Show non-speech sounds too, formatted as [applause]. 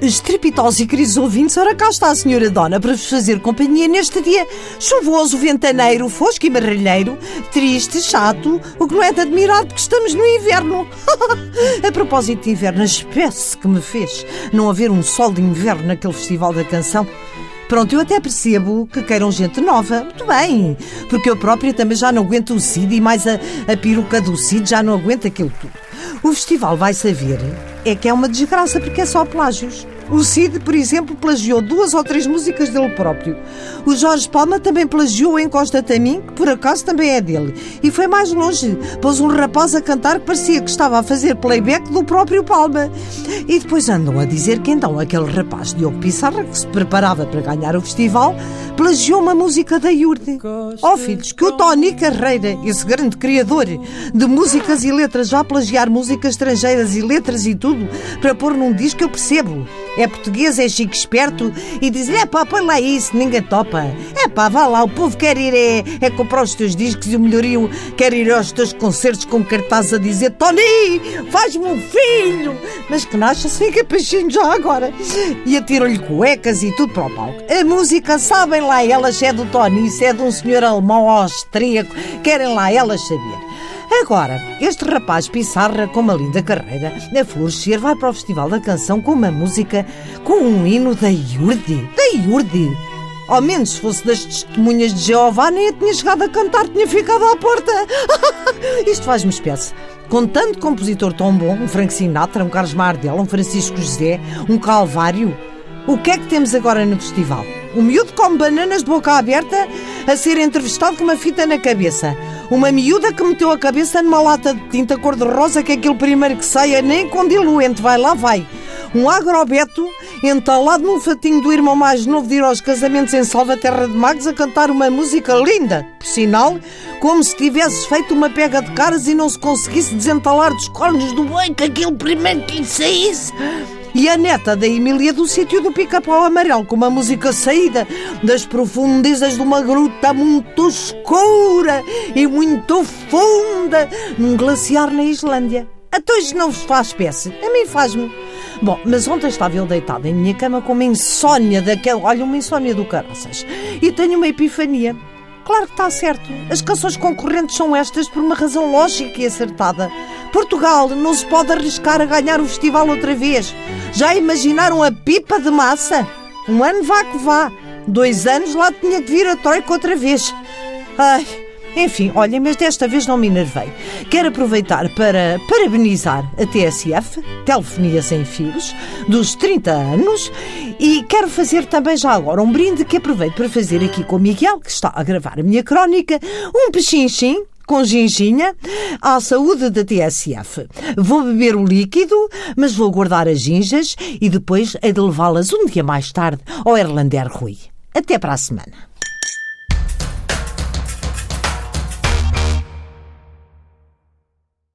Estrepitosos e queridos ouvintes, ora cá está a senhora Dona para vos fazer companhia neste dia chuvoso, ventaneiro, fosco e marralheiro, triste, chato, o que não é de admirar porque estamos no inverno. [laughs] a propósito de inverno, a espécie que me fez não haver um sol de inverno naquele festival da canção. Pronto, eu até percebo que queiram gente nova. Muito bem, porque eu própria também já não aguento o Cid e mais a, a peruca do Cid já não aguenta aquilo tudo. O festival vai saber é que é uma desgraça porque é só plágios. O Cid, por exemplo, plagiou duas ou três músicas dele próprio. O Jorge Palma também plagiou Encosta-te a mim, que por acaso também é dele. E foi mais longe. Pôs um rapaz a cantar que parecia que estava a fazer playback do próprio Palma. E depois andam a dizer que então aquele rapaz Diogo Pissarra, que se preparava para ganhar o festival, plagiou uma música da Iurde. Oh filhos, que o Tony Carreira, esse grande criador de músicas e letras, já plagiar músicas estrangeiras e letras e tudo, para pôr num disco, eu percebo é português, é chique esperto e diz-lhe: é pá, põe lá isso, ninguém topa. É pá, vá lá, o povo quer ir é, é comprar os teus discos e o melhorio quer ir aos teus concertos com cartaz a dizer: Tony, faz-me um filho. Mas que nasce sem capachinho já agora. E atiram-lhe cuecas e tudo para o palco. A música, sabem lá elas se é do Tony, se é de um senhor alemão austríaco, querem lá elas saber. Agora, este rapaz Pissarra, com uma linda carreira, a florescer, vai para o Festival da Canção com uma música, com um hino da Iurde. Da Iurde! Ao menos se fosse das testemunhas de Jeová, nem a tinha chegado a cantar, tinha ficado à porta. [laughs] Isto faz-me espécie. Com tanto compositor tão bom, um Frank Sinatra, um Carlos Mardel, um Francisco José, um Calvário, o que é que temos agora no festival? Um miúdo com bananas de boca aberta a ser entrevistado com uma fita na cabeça. Uma miúda que meteu a cabeça numa lata de tinta cor-de-rosa, que é aquele primeiro que saia nem com diluente, vai lá, vai. Um agrobeto entalado num fatinho do irmão mais novo de ir aos casamentos em Salvaterra de Magos a cantar uma música linda, por sinal, como se tivesse feito uma pega de caras e não se conseguisse desentalar dos cornos do boi que aquele primeiro que lhe saísse. E a neta da Emília do sítio do pica-pau amarelo, com uma música saída das profundezas de uma gruta muito escura e muito funda, num glaciar na Islândia. A todos não vos faz espécie, a mim faz-me. Bom, mas ontem estava eu deitado em minha cama com uma insónia daquela. Olha, uma insónia do caraças. E tenho uma epifania. Claro que está certo. As canções concorrentes são estas por uma razão lógica e acertada. Portugal não se pode arriscar a ganhar o festival outra vez. Já imaginaram a pipa de massa? Um ano vá que vá. Dois anos lá tinha que vir a Troika outra vez. Ai, enfim, olha, mas desta vez não me enervei. Quero aproveitar para parabenizar a TSF, Telefonia Sem Fios, dos 30 anos, e quero fazer também já agora um brinde que aproveito para fazer aqui com o Miguel, que está a gravar a minha crónica, um pechinchim com ginginha à saúde da TSF. Vou beber o líquido, mas vou guardar as ginjas e depois hei de levá-las um dia mais tarde ao Erlander Rui. Até para a semana.